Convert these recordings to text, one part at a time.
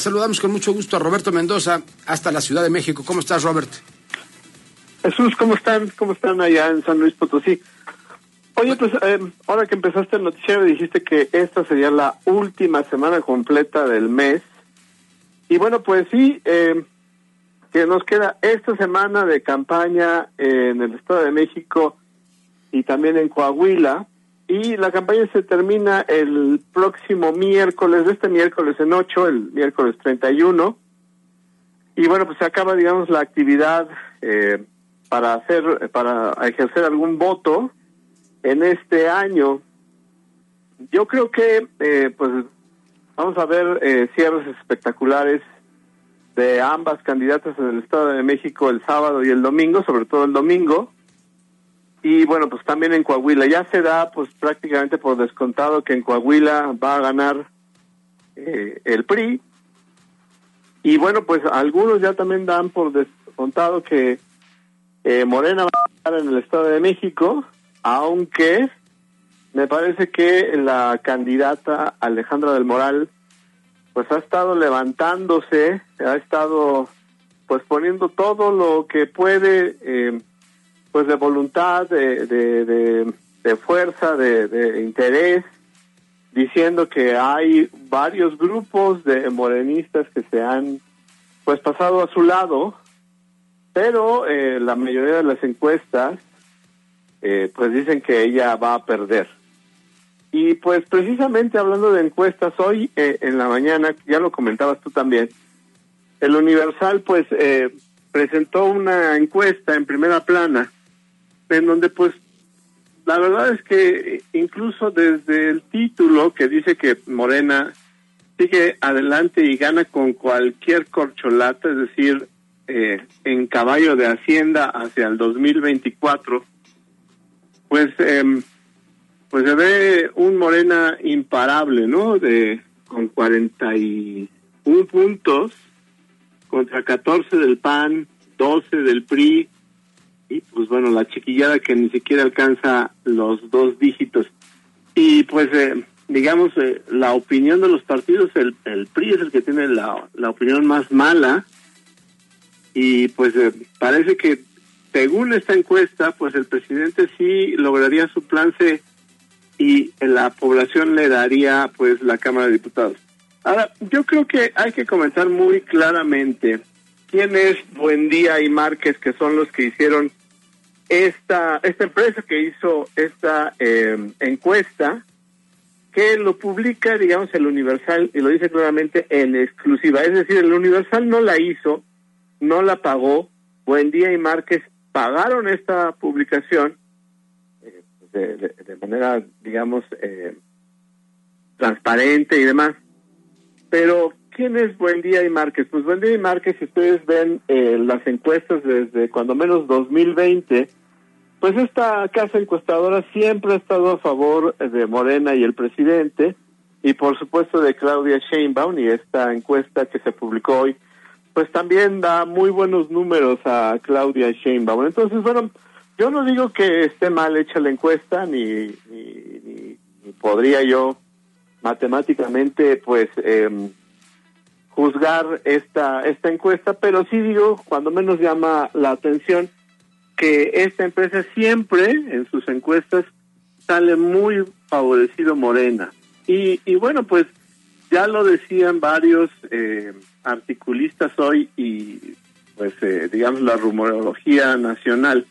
Saludamos con mucho gusto a Roberto Mendoza hasta la Ciudad de México. ¿Cómo estás, Robert? Jesús, ¿cómo están? ¿Cómo están allá en San Luis Potosí? Oye, pues eh, ahora que empezaste el noticiero dijiste que esta sería la última semana completa del mes. Y bueno, pues sí, eh, que nos queda esta semana de campaña en el Estado de México y también en Coahuila. Y la campaña se termina el próximo miércoles, este miércoles en 8, el miércoles 31. Y bueno, pues se acaba, digamos, la actividad eh, para hacer, para ejercer algún voto en este año. Yo creo que, eh, pues, vamos a ver eh, cierres espectaculares de ambas candidatas en el Estado de México el sábado y el domingo, sobre todo el domingo. Y bueno, pues también en Coahuila. Ya se da pues prácticamente por descontado que en Coahuila va a ganar eh, el PRI. Y bueno, pues algunos ya también dan por descontado que eh, Morena va a ganar en el Estado de México, aunque me parece que la candidata Alejandra del Moral pues ha estado levantándose, ha estado pues poniendo todo lo que puede eh, pues de voluntad, de, de, fuerza, de, interés, diciendo que hay varios grupos de morenistas que se han pues pasado a su lado, pero eh, la mayoría de las encuestas eh, pues dicen que ella va a perder. Y pues precisamente hablando de encuestas, hoy eh, en la mañana, ya lo comentabas tú también, el Universal pues presentó una encuesta en primera plana en donde pues la verdad es que incluso desde el título que dice que Morena sigue adelante y gana con cualquier corcholata, es decir, eh, en caballo de Hacienda hacia el 2024, pues eh, pues se ve un Morena imparable, ¿no? De con 41 puntos contra 14 del PAN, 12 del PRI, y pues bueno, la chiquillada que ni siquiera alcanza los dos dígitos. Y pues eh, digamos, eh, la opinión de los partidos, el, el PRI es el que tiene la, la opinión más mala y pues eh, parece que según esta encuesta, pues el presidente sí lograría su plan C y la población le daría pues la Cámara de Diputados. Ahora, yo creo que hay que comentar muy claramente quién es Buendía y Márquez, que son los que hicieron esta, esta empresa que hizo esta eh, encuesta, que lo publica, digamos, el Universal, y lo dice claramente en exclusiva. Es decir, el Universal no la hizo, no la pagó. Buendía y Márquez pagaron esta publicación eh, de, manera, digamos, eh, transparente y demás. Pero, ¿quién es Buendía y Márquez? Pues Buendía y Márquez, si ustedes ven las encuestas desde cuando menos 2020, pues esta casa encuestadora siempre ha estado a favor de Morena y el presidente, y por supuesto de Claudia Sheinbaum, y esta encuesta que se publicó hoy, pues también da muy buenos números a Claudia Sheinbaum. Entonces, bueno, yo no digo que esté mal hecha la encuesta, ni, ni, podría yo matemáticamente, pues, em, juzgar esta, esta encuesta, pero sí digo, cuando menos llama la atención, que esta empresa siempre en sus encuestas sale muy favorecido Morena. Y, y bueno, pues ya lo decían varios eh, articulistas hoy y pues eh, digamos la rumorología nacional.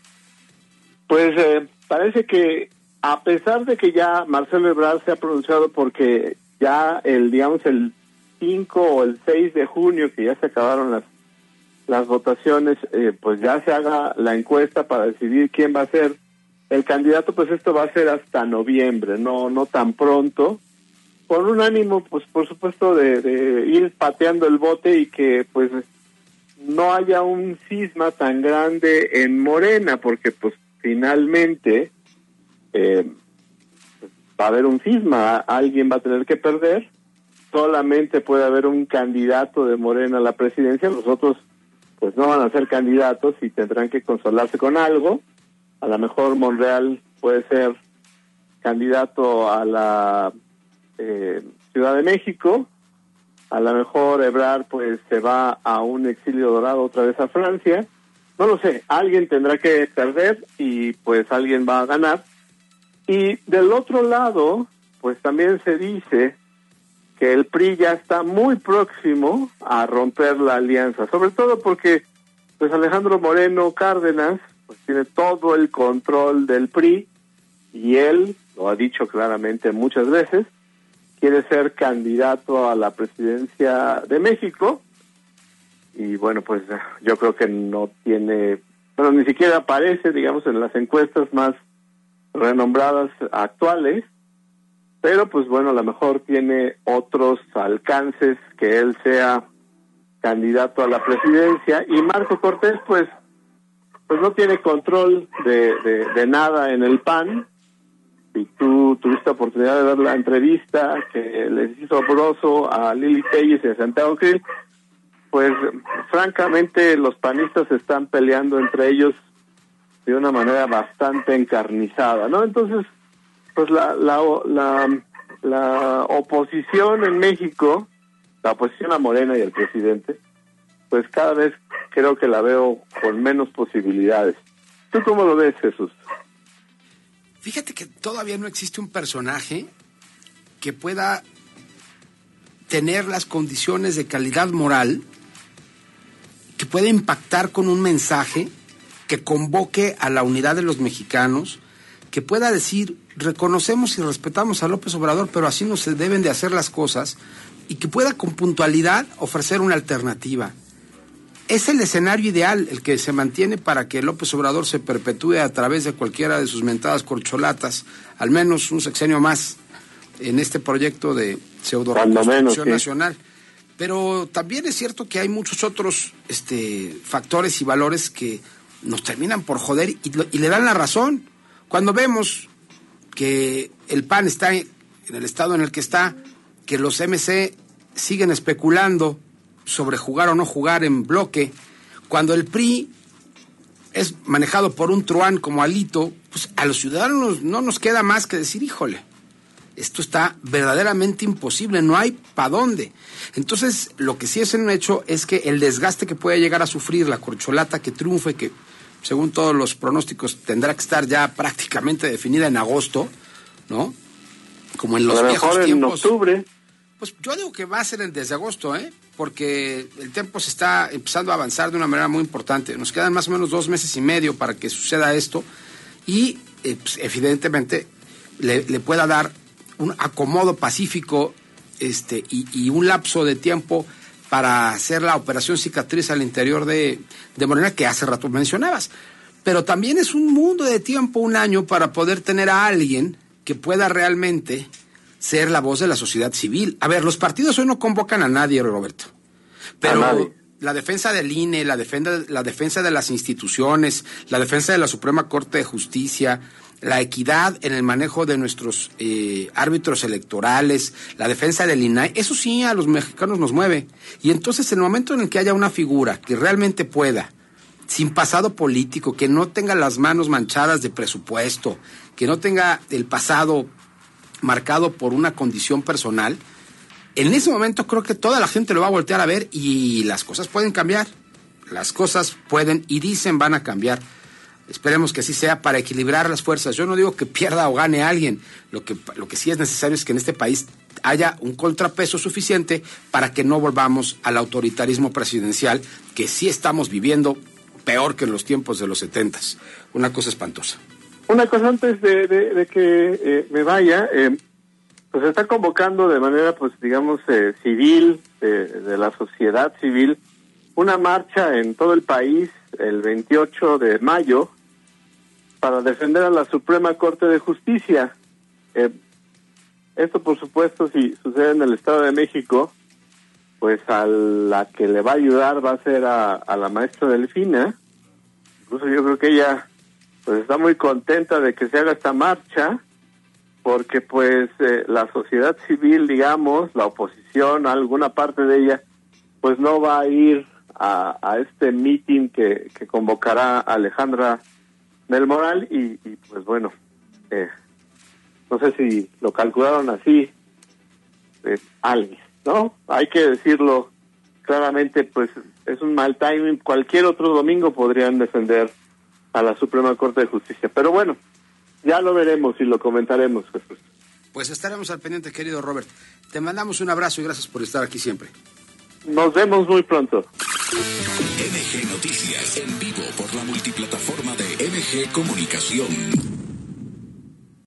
Pues eh, parece que a pesar de que ya Marcelo Ebrard se ha pronunciado porque ya el digamos el 5 o el 6 de junio que ya se acabaron las las votaciones, eh, pues ya se haga la encuesta para decidir quién va a ser el candidato, pues esto va a ser hasta noviembre, no no tan pronto. con un ánimo, pues por supuesto, de, ir pateando el bote y que pues no haya un cisma tan grande en Morena, porque pues finalmente eh, va a haber un cisma, alguien va a tener que perder, solamente puede haber un candidato de Morena a la presidencia, los otros pues no van a ser candidatos y tendrán que consolarse con algo, a lo mejor Monreal puede ser candidato a la eh, Ciudad de México, a lo mejor Ebrard pues se va a un exilio dorado otra vez a Francia, no lo sé, alguien tendrá que perder y pues alguien va a ganar. Y del otro lado, pues también se dice que el PRI ya está muy próximo a romper la alianza, sobre todo porque pues Alejandro Moreno Cárdenas pues tiene todo el control del PRI y él lo ha dicho claramente muchas veces, quiere ser candidato a la presidencia de México y bueno, pues yo creo que no tiene, bueno, ni siquiera aparece, digamos, en las encuestas más renombradas actuales, pero pues bueno, a lo mejor tiene otros alcances que él sea candidato a la presidencia. Y Marco Cortés pues pues no tiene control de, de, nada en el PAN. Y tú tuviste oportunidad de ver la entrevista que les hizo Broso a Lili Telles y a Santiago Krill. Pues francamente los panistas están peleando entre ellos de una manera bastante encarnizada, ¿no? Entonces, pues la, la, la, oposición en México, la oposición a Morena y al presidente, pues cada vez creo que la veo con menos posibilidades. ¿Tú cómo lo ves, Jesús? Fíjate que todavía no existe un personaje que pueda tener las condiciones de calidad moral que puede impactar con un mensaje que convoque a la unidad de los mexicanos, que pueda decir, reconocemos y respetamos a López Obrador, pero así no se deben de hacer las cosas, y que pueda con puntualidad ofrecer una alternativa. Es el escenario ideal el que se mantiene para que López Obrador se perpetúe a través de cualquiera de sus mentadas corcholatas, al menos un sexenio más en este proyecto de pseudo reconstrucción nacional. Pero también es cierto que hay muchos otros este, factores y valores que nos terminan por joder y, le dan la razón. Cuando vemos que el PAN está en el estado en el que está, que los MC siguen especulando sobre jugar o no jugar en bloque, cuando el PRI es manejado por un truán como Alito, pues a los ciudadanos no nos queda más que decir, híjole, esto está verdaderamente imposible, no hay para dónde. Entonces, lo que sí es un hecho es que el desgaste que puede llegar a sufrir la corcholata que triunfe, que según todos los pronósticos tendrá que estar ya prácticamente definida en agosto, ¿no? Como en los viejos mejor tiempos. en octubre. Pues yo digo que va a ser desde agosto, ¿eh? Porque el tiempo se está empezando a avanzar de una manera muy importante. Nos quedan más o menos dos meses y medio para que suceda esto y, eh, pues, evidentemente, le, le pueda dar un acomodo pacífico este, y, un lapso de tiempo para hacer la operación cicatriz al interior de, de Morena que hace rato mencionabas. Pero también es un mundo de tiempo, un año, para poder tener a alguien que pueda realmente ser la voz de la sociedad civil. A ver, los partidos hoy no convocan a nadie, Roberto. Pero la defensa del INE, la defensa, la defensa de las instituciones, la defensa de la Suprema Corte de Justicia, la equidad en el manejo de nuestros eh, árbitros electorales, la defensa del INAI, eso sí a los mexicanos nos mueve. Y entonces en el momento en el que haya una figura que realmente pueda, sin pasado político, que no tenga las manos manchadas de presupuesto, que no tenga el pasado marcado por una condición personal, en ese momento creo que toda la gente lo va a voltear a ver y las cosas pueden cambiar. Las cosas pueden y dicen van a cambiar. Esperemos que así sea para equilibrar las fuerzas. Yo no digo que pierda o gane alguien. Lo que, lo que sí es necesario es que en este país haya un contrapeso suficiente para que no volvamos al autoritarismo presidencial que sí estamos viviendo peor que en los tiempos de los setentas. Una cosa espantosa. Una cosa antes de, que eh, me vaya, eh, pues está convocando de manera, pues digamos, eh, civil, de la sociedad civil, una marcha en todo el país el 28 de mayo para defender a la Suprema Corte de Justicia. Eh, Esto, por supuesto, si sucede en el Estado de México, pues a la que le va a ayudar va a ser a, la maestra Delfina. Incluso yo creo que ella pues está muy contenta de que se haga esta marcha, porque pues eh, la sociedad civil, digamos, la oposición, alguna parte de ella, pues no va a ir a, este meeting que, convocará Alejandra del Moral y, pues bueno, eh, no sé si lo calcularon así, pues, alguien, ¿no? Hay que decirlo claramente, pues es un mal timing. Cualquier otro domingo podrían defender a la Suprema Corte de Justicia. Pero bueno, ya lo veremos y lo comentaremos, Pues estaremos al pendiente, querido Robert. Te mandamos un abrazo y gracias por estar aquí siempre. Nos vemos muy pronto. MG Noticias en vivo por la multiplataforma de MG Comunicación.